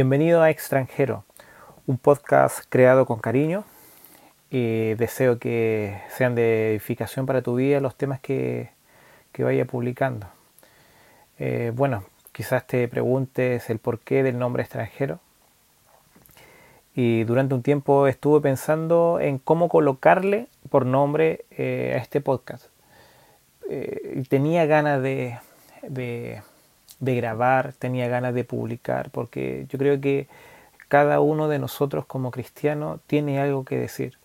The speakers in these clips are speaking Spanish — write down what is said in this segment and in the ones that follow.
Bienvenido a Extranjero, un podcast creado con cariño y deseo que sean de edificación para tu vida los temas que, vaya publicando. Eh, bueno, quizás te preguntes el porqué del nombre extranjero. Y durante un tiempo estuve pensando en cómo colocarle por nombre eh, a este podcast. Eh, tenía ganas de grabar, tenía ganas de publicar, porque yo creo que cada uno de nosotros como cristianos tiene algo que decir.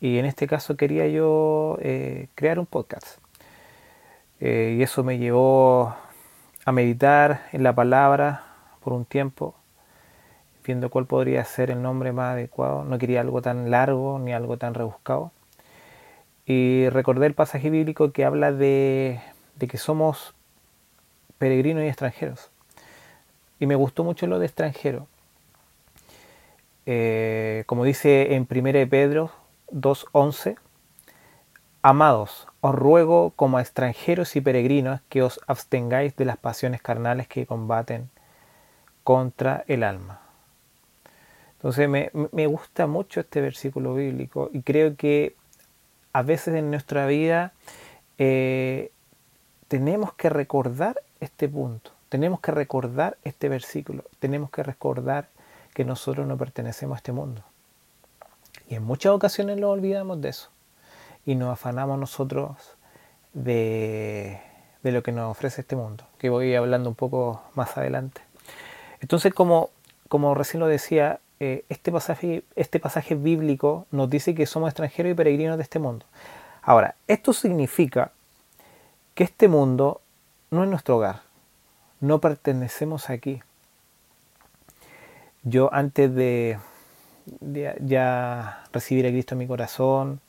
Y en este caso quería yo eh, crear un podcast. Eh, y eso me llevó a meditar en la palabra por un tiempo, viendo cuál podría ser el nombre más adecuado. No quería algo tan largo ni algo tan rebuscado. Y recordé el pasaje bíblico que habla de, de que somos peregrinos y extranjeros. Y me gustó mucho lo de extranjero. Eh, como dice en 1 Pedro 2.11, Amados, os ruego como a extranjeros y peregrinos que os abstengáis de las pasiones carnales que combaten contra el alma. Entonces me, gusta mucho este versículo bíblico y creo que a veces en nuestra vida eh, tenemos que recordar este punto, tenemos que recordar este versículo, tenemos que recordar que nosotros no pertenecemos a este mundo. Y en muchas ocasiones lo olvidamos de eso y nos afanamos nosotros de, lo que nos ofrece este mundo, que voy hablando un poco más adelante. Entonces, como, como recién lo decía, eh, este, pasaje, este pasaje bíblico nos dice que somos extranjeros y peregrinos de este mundo. Ahora, esto significa que este mundo no es nuestro hogar, no pertenecemos aquí. Yo antes de, ya recibir a Cristo en mi corazón,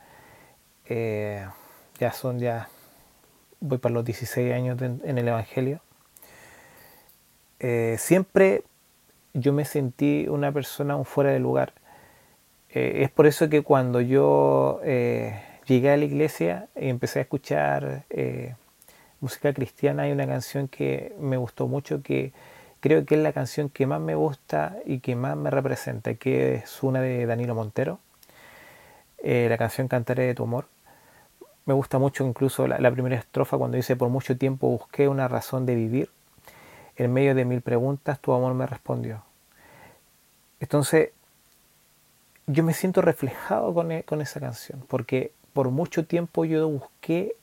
eh, ya son ya, voy para los 16 años en el Evangelio, eh, siempre yo me sentí una persona fuera de lugar. Eh, es por eso que cuando yo llegué a la iglesia y empecé a escuchar música cristiana hay una canción que me gustó mucho, que creo que es la canción que más me gusta y que más me representa, que es una de Danilo Montero, eh, la canción Cantaré de tu amor. Me gusta mucho incluso la, primera estrofa cuando dice, por mucho tiempo busqué una razón de vivir, en medio de mil preguntas tu amor me respondió. Entonces, yo me siento reflejado con, e, con esa canción, porque por mucho tiempo yo busqué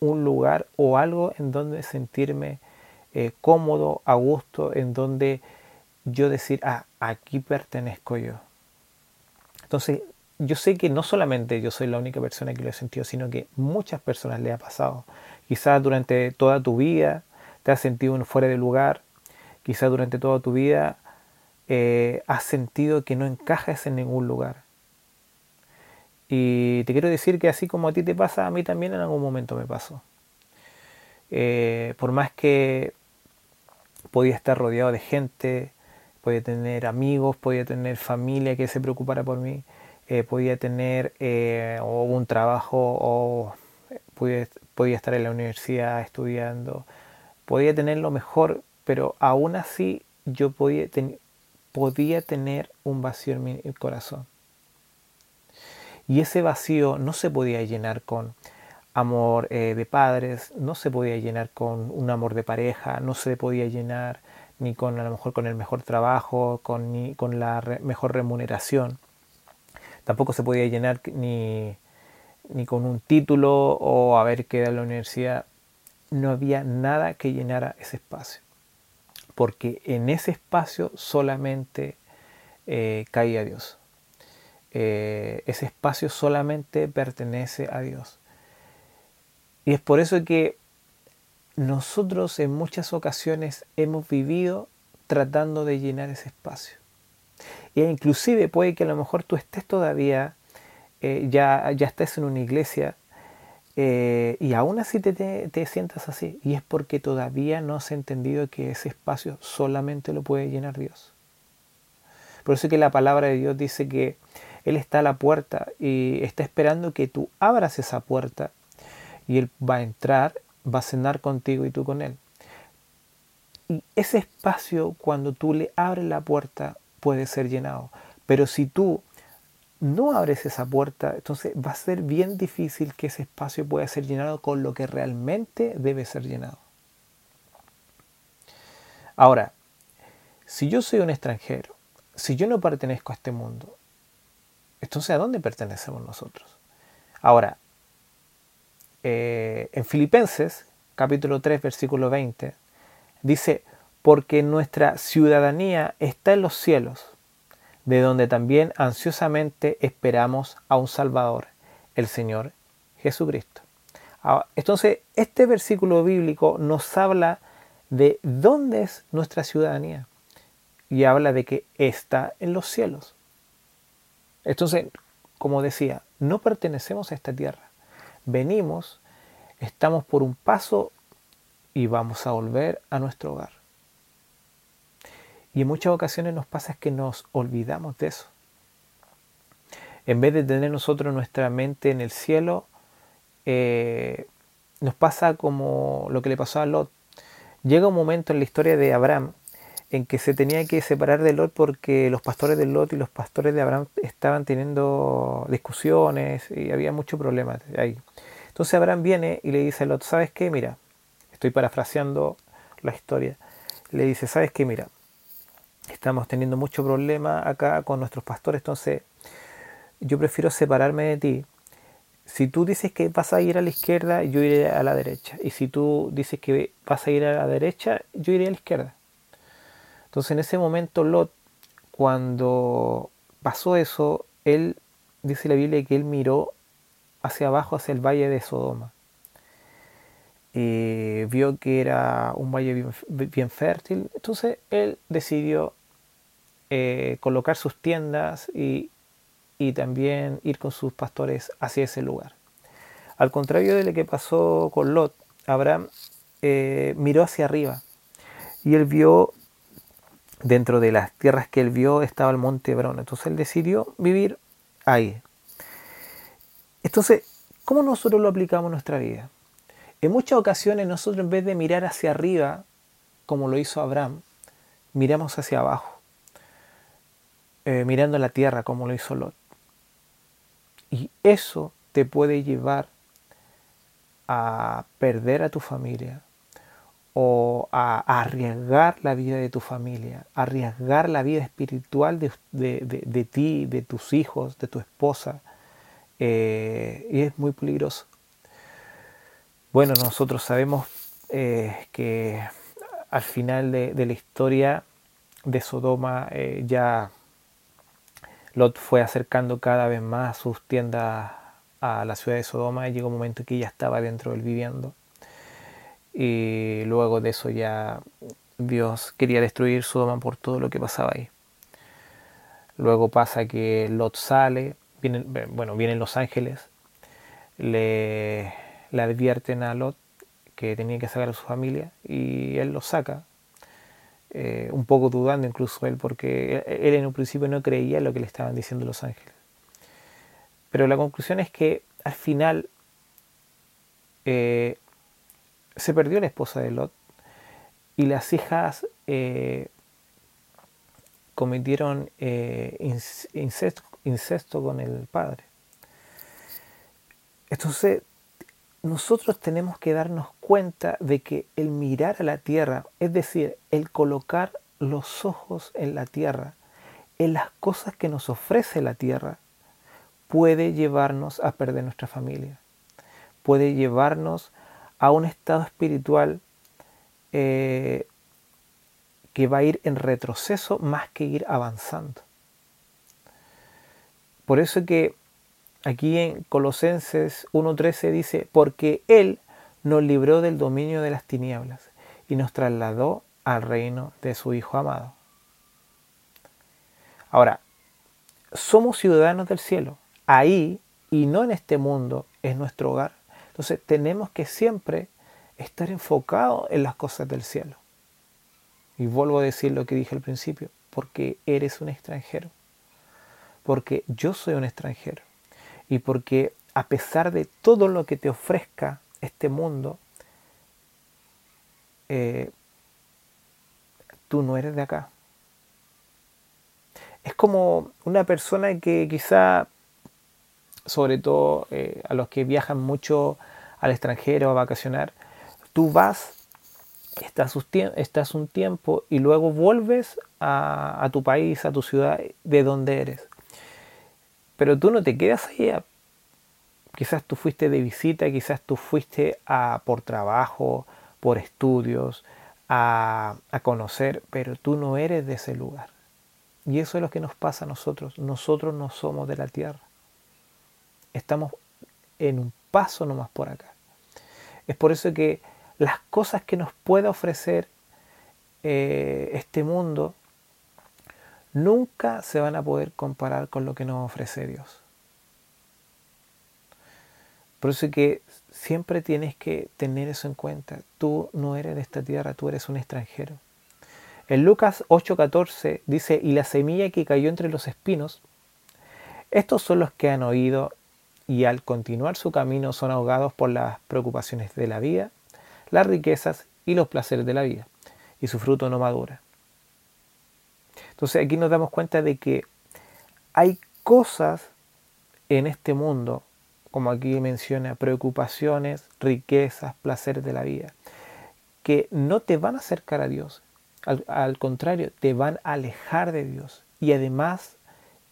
un lugar o algo en donde sentirme eh, cómodo, a gusto, en donde yo decir, ah, aquí pertenezco yo. Entonces, yo sé que no solamente yo soy la única persona que lo he sentido, sino que muchas personas le ha pasado. Quizás durante toda tu vida te has sentido fuera de lugar, quizás durante toda tu vida eh, has sentido que no encajas en ningún lugar. Y te quiero decir que así como a ti te pasa, a mí también en algún momento me pasó. Eh, por más que podía estar rodeado de gente, podía tener amigos, podía tener familia que se preocupara por mí, eh, podía tener eh, un trabajo o podía, estar en la universidad estudiando, podía tener lo mejor, pero aún así yo podía, podía tener un vacío en mi corazón. Y ese vacío no se podía llenar con amor eh, de padres, no se podía llenar con un amor de pareja, no se podía llenar ni con a lo mejor con el mejor trabajo, con, ni con la mejor remuneración. Tampoco se podía llenar ni, ni con un título o haber quedado en la universidad. No había nada que llenara ese espacio. Porque en ese espacio solamente eh, caía Dios. Eh, ese espacio solamente pertenece a Dios. Y es por eso que nosotros en muchas ocasiones hemos vivido tratando de llenar ese espacio. E inclusive puede que a lo mejor tú estés todavía, eh, ya, ya estés en una iglesia eh, y aún así te, te, sientas así. Y es porque todavía no has entendido que ese espacio solamente lo puede llenar Dios. Por eso que la palabra de Dios dice que él está a la puerta y está esperando que tú abras esa puerta y Él va a entrar, va a cenar contigo y tú con Él. Y ese espacio, cuando tú le abres la puerta, puede ser llenado. Pero si tú no abres esa puerta, entonces va a ser bien difícil que ese espacio pueda ser llenado con lo que realmente debe ser llenado. Ahora, si yo soy un extranjero, si yo no pertenezco a este mundo, entonces ¿a dónde pertenecemos nosotros? Ahora, eh, en Filipenses, capítulo 3, versículo 20, dice, porque nuestra ciudadanía está en los cielos de donde también ansiosamente esperamos a un Salvador, el Señor Jesucristo. Entonces, este versículo bíblico nos habla de dónde es nuestra ciudadanía y habla de que está en los cielos. Entonces, como decía, no pertenecemos a esta tierra. Venimos, estamos por un paso y vamos a volver a nuestro hogar. Y en muchas ocasiones nos pasa que nos olvidamos de eso. En vez de tener nosotros nuestra mente en el cielo, eh, nos pasa como lo que le pasó a Lot. Llega un momento en la historia de Abraham en que se tenía que separar de Lot porque los pastores de Lot y los pastores de Abraham estaban teniendo discusiones y había muchos problemas ahí. Entonces Abraham viene y le dice a Lot, ¿sabes qué? Mira, estoy parafraseando la historia. Le dice, ¿sabes qué? Mira, estamos teniendo mucho problema acá con nuestros pastores, entonces yo prefiero separarme de ti. Si tú dices que vas a ir a la izquierda, yo iré a la derecha. Y si tú dices que vas a ir a la derecha, yo iré a la izquierda. Entonces en ese momento Lot, cuando pasó eso, él, dice la Biblia, que él miró hacia abajo, hacia el valle de Sodoma. Y vio que era un valle bien, fértil. Entonces él decidió eh, colocar sus tiendas y, también ir con sus pastores hacia ese lugar. Al contrario de lo que pasó con Lot, Abraham eh, miró hacia arriba y él vio, dentro de las tierras que él vio, estaba el monte Hebrón. Entonces él decidió vivir ahí. Entonces, ¿cómo nosotros lo aplicamos en nuestra vida? En muchas ocasiones nosotros en vez de mirar hacia arriba, como lo hizo Abraham, miramos hacia abajo. Eh, mirando la tierra como lo hizo Lot. Y eso te puede llevar a perder a tu familia o a, arriesgar la vida de tu familia, arriesgar la vida espiritual de, ti, de tus hijos, de tu esposa. Eh, y es muy peligroso. Bueno, nosotros sabemos eh, que al final de, la historia de Sodoma ya Lot fue acercando cada vez más sus tiendas a la ciudad de Sodoma y llegó un momento que ya estaba dentro del viviendo. Y luego de eso ya Dios quería destruir Sodoma por todo lo que pasaba ahí. Luego pasa que Lot sale, vienen, bueno, vienen los ángeles, le, le advierten a Lot que tenía que sacar a su familia y él lo saca eh, un poco dudando incluso él, porque él en un principio no creía lo que le estaban diciendo los ángeles. Pero la conclusión es que al final eh, se perdió la esposa de Lot y las hijas eh, cometieron incesto, incesto con el padre. Entonces nosotros tenemos que darnos cuenta de que el mirar a la tierra, es decir, el colocar los ojos en la tierra, en las cosas que nos ofrece la tierra, puede llevarnos a perder nuestra familia, puede llevarnos a un estado espiritual eh, que va a ir en retroceso más que ir avanzando. Por eso que Aquí en Colosenses 1.13 dice, porque Él nos libró del dominio de las tinieblas y nos trasladó al reino de su Hijo amado. Ahora, somos ciudadanos del cielo. Ahí y no en este mundo es nuestro hogar. Entonces tenemos que siempre estar enfocados en las cosas del cielo. Y vuelvo a decir lo que dije al principio, porque eres un extranjero. Porque yo soy un extranjero y porque a pesar de todo lo que te ofrezca este mundo, eh, tú no eres de acá. Es como una persona que quizá, sobre todo eh, a los que viajan mucho al extranjero a vacacionar, tú vas, estás, un tiempo y luego vuelves a, a tu país, a tu ciudad, de donde eres. Pero tú no te quedas allá. Quizás tú fuiste de visita, quizás tú fuiste a, por trabajo, por estudios, a, a conocer, pero tú no eres de ese lugar. Y eso es lo que nos pasa a nosotros. Nosotros no somos de la tierra. Estamos en un paso nomás por acá. Es por eso que las cosas que nos puede ofrecer eh, este mundo nunca se van a poder comparar con lo que nos ofrece Dios. Por eso que siempre tienes que tener eso en cuenta. Tú no eres de esta tierra, tú eres un extranjero. En Lucas 8:14 dice, y la semilla que cayó entre los espinos, estos son los que han oído y al continuar su camino son ahogados por las preocupaciones de la vida, las riquezas y los placeres de la vida, y su fruto no madura. Entonces aquí nos damos cuenta de que hay cosas en este mundo, como aquí menciona, preocupaciones, riquezas, placeres de la vida, que no te van a acercar a Dios, al, al contrario, te van a alejar de Dios. Y además,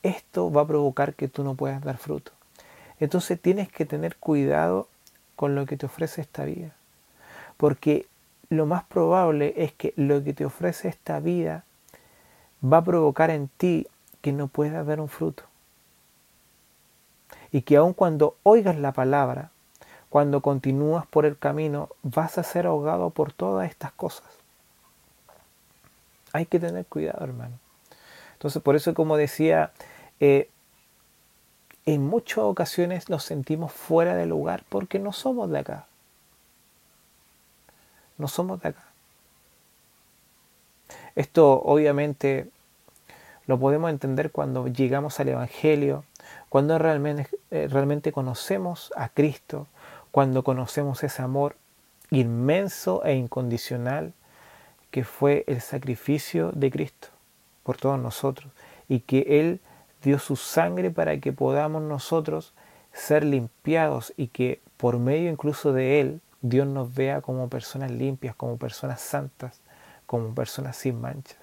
esto va a provocar que tú no puedas dar fruto. Entonces tienes que tener cuidado con lo que te ofrece esta vida. Porque lo más probable es que lo que te ofrece esta vida va a provocar en ti que no puedas dar un fruto. Y que aun cuando oigas la palabra, cuando continúas por el camino, vas a ser ahogado por todas estas cosas. Hay que tener cuidado, hermano. Entonces, por eso, como decía, eh, en muchas ocasiones nos sentimos fuera de lugar porque no somos de acá. No somos de acá. Esto obviamente lo podemos entender cuando llegamos al Evangelio, cuando realmente, eh, realmente conocemos a Cristo, cuando conocemos ese amor inmenso e incondicional que fue el sacrificio de Cristo por todos nosotros y que Él dio su sangre para que podamos nosotros ser limpiados y que por medio incluso de Él Dios nos vea como personas limpias, como personas santas, como personas sin manchas.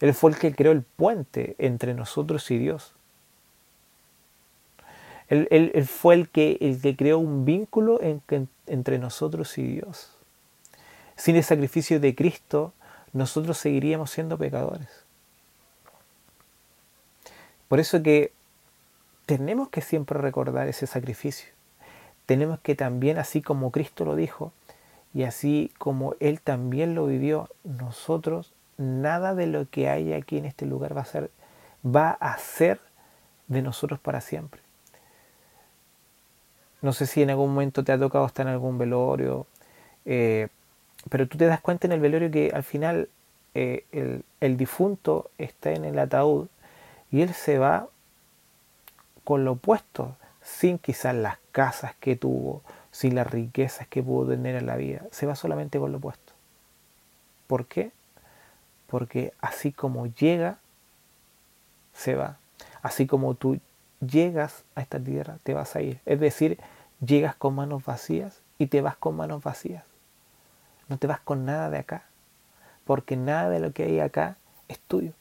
Él fue el que creó el puente entre nosotros y Dios. Él, fue el que, el que creó un vínculo entre nosotros y Dios. Sin el sacrificio de Cristo, nosotros seguiríamos siendo pecadores. Por eso que tenemos que siempre recordar ese sacrificio. Tenemos que también, así como Cristo lo dijo, y así como Él también lo vivió, nosotros, nada de lo que hay aquí en este lugar va a ser, va a ser de nosotros para siempre. No sé si en algún momento te ha tocado estar en algún velorio, eh, pero tú te das cuenta en el velorio que al final eh, el, el difunto está en el ataúd y él se va con lo opuesto, sin quizás las casas que tuvo, sin las riquezas que pudo tener en la vida. Se va solamente con lo opuesto. ¿Por qué? Porque así como llega, se va. Así como tú llegas a esta tierra, te vas a ir. Es decir, llegas con manos vacías y te vas con manos vacías. No te vas con nada de acá, porque nada de lo que hay acá es tuyo.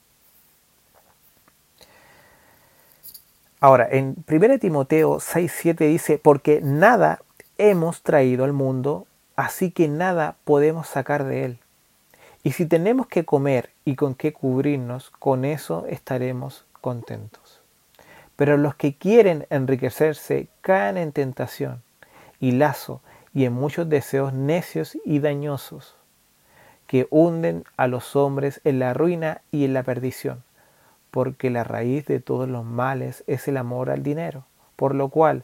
Ahora, en 1 Timoteo 6.7 dice, porque nada hemos traído al mundo, así que nada podemos sacar de él. Y si tenemos que comer y con qué cubrirnos, con eso estaremos contentos. Pero los que quieren enriquecerse caen en tentación y lazo y en muchos deseos necios y dañosos que hunden a los hombres en la ruina y en la perdición porque la raíz de todos los males es el amor al dinero, por lo cual,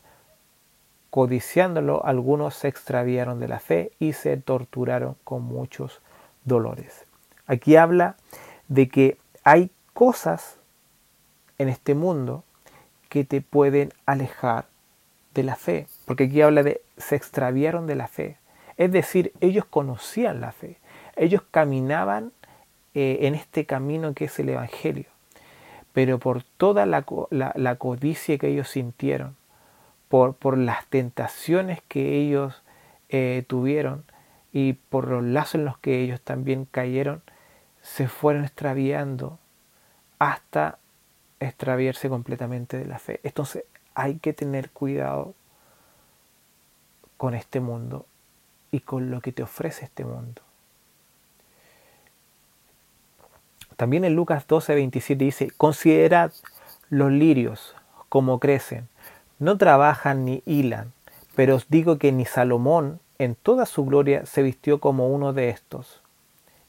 codiciándolo, algunos se extraviaron de la fe y se torturaron con muchos dolores. Aquí habla de que hay cosas en este mundo que te pueden alejar de la fe, porque aquí habla de se extraviaron de la fe. Es decir, ellos conocían la fe, ellos caminaban eh, en este camino que es el Evangelio, pero por toda la, codicia que ellos sintieron, por, por las tentaciones que ellos eh, tuvieron y por los lazos en los que ellos también cayeron, se fueron extraviando hasta extraviarse completamente de la fe. Entonces hay que tener cuidado con este mundo y con lo que te ofrece este mundo. También en Lucas 12, 27 dice, considerad los lirios como crecen, no trabajan ni hilan, pero os digo que ni Salomón en toda su gloria se vistió como uno de estos.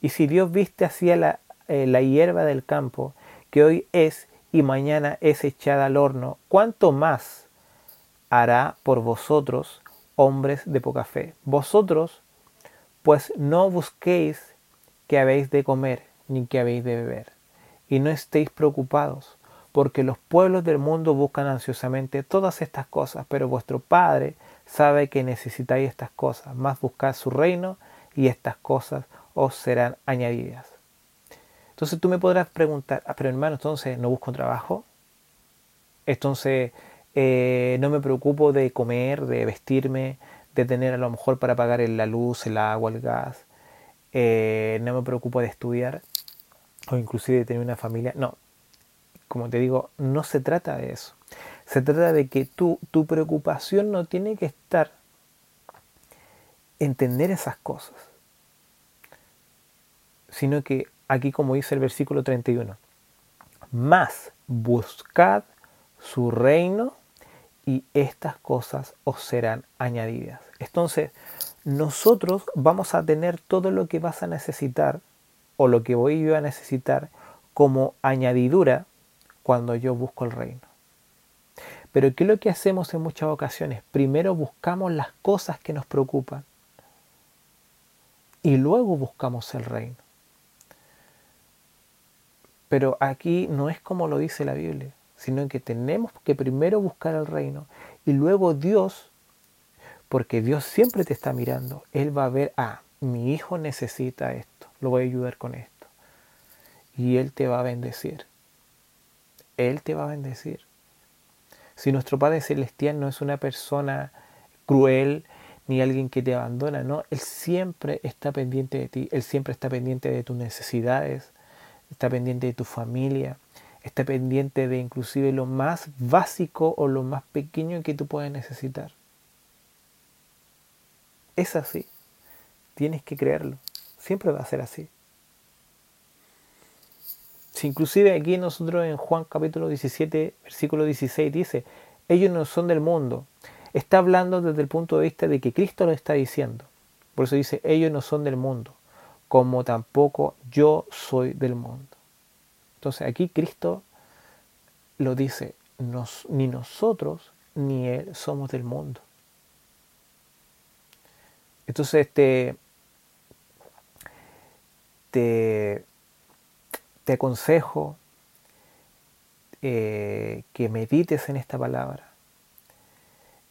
Y si Dios viste así la, eh, la hierba del campo, que hoy es y mañana es echada al horno, ¿cuánto más hará por vosotros, hombres de poca fe? Vosotros, pues no busquéis que habéis de comer, ni que habéis de beber, y no estéis preocupados, porque los pueblos del mundo buscan ansiosamente todas estas cosas, pero vuestro Padre sabe que necesitáis estas cosas, más buscad su reino, y estas cosas os serán añadidas. Entonces tú me podrás preguntar, ah, pero hermano, entonces no busco trabajo, entonces eh, no me preocupo de comer, de vestirme, de tener a lo mejor para pagar la luz, el agua, el gas, eh, no me preocupo de estudiar o inclusive de tener una familia. No, como te digo, no se trata de eso. Se trata de que tú, tu preocupación no tiene que estar en tener esas cosas, sino que aquí como dice el versículo 31, más buscad su reino y estas cosas os serán añadidas. Entonces, nosotros vamos a tener todo lo que vas a necesitar o lo que voy yo a necesitar como añadidura cuando yo busco el reino. Pero ¿qué es lo que hacemos en muchas ocasiones? Primero buscamos las cosas que nos preocupan y luego buscamos el reino. Pero aquí no es como lo dice la Biblia, sino que tenemos que primero buscar el reino y luego Dios, porque Dios siempre te está mirando, Él va a ver, ah, mi hijo necesita esto, lo voy a ayudar con esto. Y Él te va a bendecir. Él te va a bendecir. Si nuestro Padre Celestial no es una persona cruel ni alguien que te abandona, no, Él siempre está pendiente de ti, Él siempre está pendiente de tus necesidades, está pendiente de tu familia, está pendiente de inclusive lo más básico o lo más pequeño que tú puedes necesitar. Es así. Tienes que creerlo. Siempre va a ser así. Si inclusive aquí nosotros en Juan capítulo 17, versículo 16 dice, ellos no son del mundo. Está hablando desde el punto de vista de que Cristo lo está diciendo. Por eso dice, ellos no son del mundo como tampoco yo soy del mundo. Entonces aquí Cristo lo dice, ni nosotros ni Él somos del mundo. Entonces te, te, aconsejo eh, que medites en esta palabra,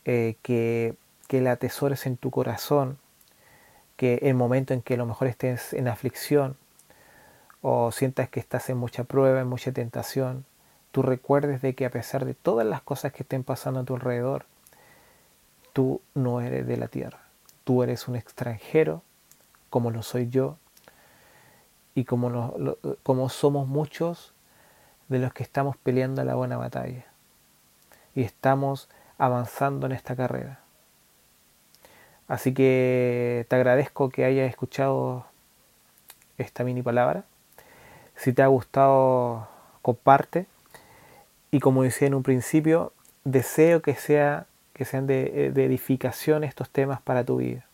eh, que, que la atesores en tu corazón, que el momento en que a lo mejor estés en aflicción o sientas que estás en mucha prueba, en mucha tentación, tú recuerdes de que a pesar de todas las cosas que estén pasando a tu alrededor, tú no eres de la tierra. Tú eres un extranjero, como lo soy yo, y como, como somos muchos de los que estamos peleando la buena batalla. Y estamos avanzando en esta carrera. Así que te agradezco que hayas escuchado esta mini palabra. Si te ha gustado, comparte. Y como decía en un principio, deseo que, sea, que sean de, de edificación estos temas para tu vida.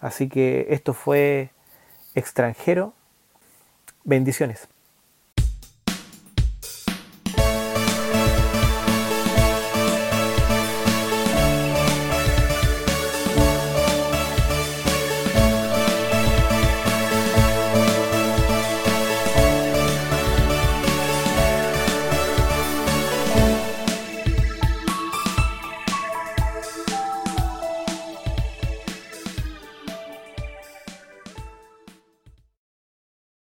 Así que esto fue extranjero. Bendiciones.